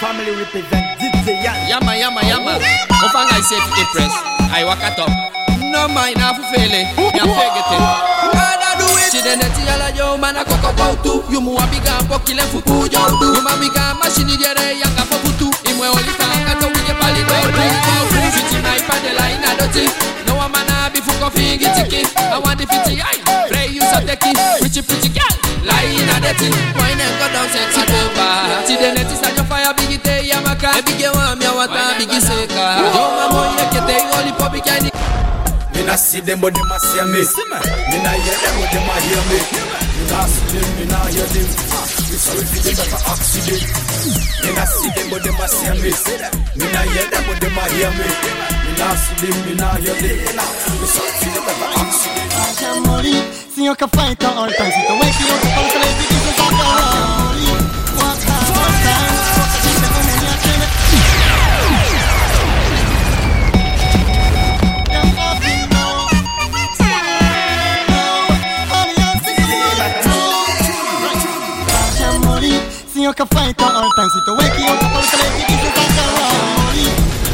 family represent DJ Yan. Yama, yama, yama. Ofanga is safe impress. I walk at up. No mind, I feel it. Ya fake it. Gotta do it. Chidene yala yo mana koko bautu. You mu abiga pokile fuku yo do. You mamiga machine yere yanga fokutu. Imwe olita kato wige pali do do. Fiti na ipadela ina doti. No one mana be fuko fingi tiki. I want the fiti ay. You so teki. Pretty pretty girl. Lie in a dirty. Wine and go down sexy over. Chidene yekete oli popi kani. Me nah see them, but them a see me. Me nah hear them, but them a hear me. Me nah see them, me nah hear them. Me sorry for them that a accident. Me nah see them, but them a see me. Me nah hear them, but them a hear me. Me nah see them, me nah hear them. Me sorry for them that a accident. Lascia morì, signor che fai all time Si tu wake you up, con morì, signor che fai all time Si tu wake you up, le di di sa sa morì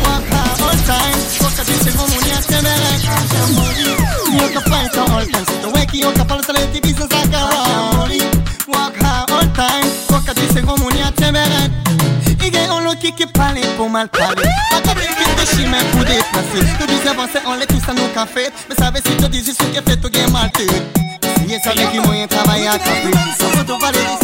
Walk hard all time Poca gente come mi accende Lascia morì Signor che fai all time Si tu wake you up, le di di sa sa morì Walk hard all time Poca gente come mi accende Ige on le qui qui parle pour mal parler comme les filles de chimie pour déplacer Te disais avancer on les tous à nos cafés Mais savais si te disais ce qui fait tout gain mal tête Si et savais qui moyen travailler à café. Sans photo valer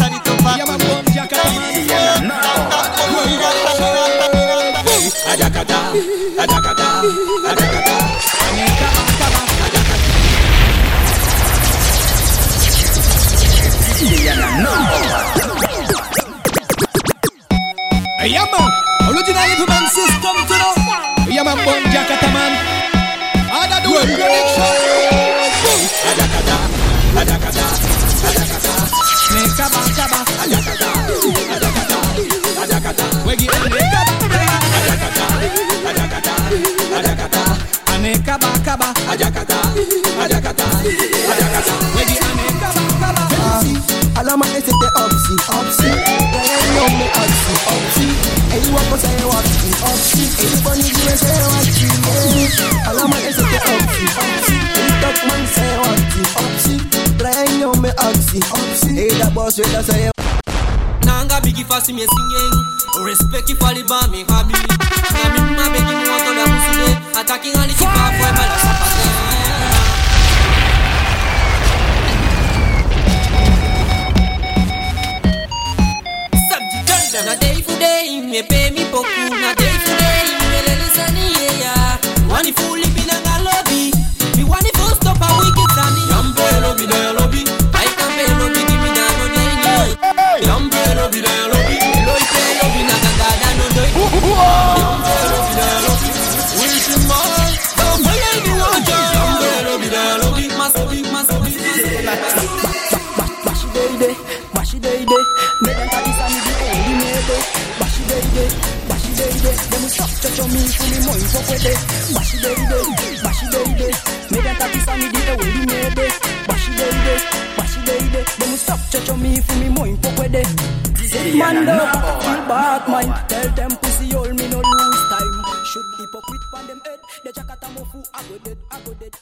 adakada, adakada, anika makaba, adakada. Yana nan. Make a back, a back. Djakata, ajakata, ajakata. We give them make a back. Alama ese te opsi, opsi yo me opsi, opsi Eyi wako say opsi, opsi Eyi boni jiwe say opsi, yeah. Alama ese te opsi, opsi Eyi top man say opsi, opsi me opsi, opsi Eyi da boss we da say nanga bigi fasi me singing. Respect if ali ba mi habi na mi ma begi mi wato da musude attacking ali ki pa fo ma me pay me poku na day for day me le lisani yeah. Wani fully Day, bashi day Dem stop chocho me fully mo info kwede Bashi day, bashi day Me dan kadi sani di only me day Bashi day, bashi day Dem stop chocho me fully mo info kwede Sick man do, feel bad mind. Tell them pussy all me no lose time. Shoot hypocrite pan them head. The jackata mo fu I go dead, I go dead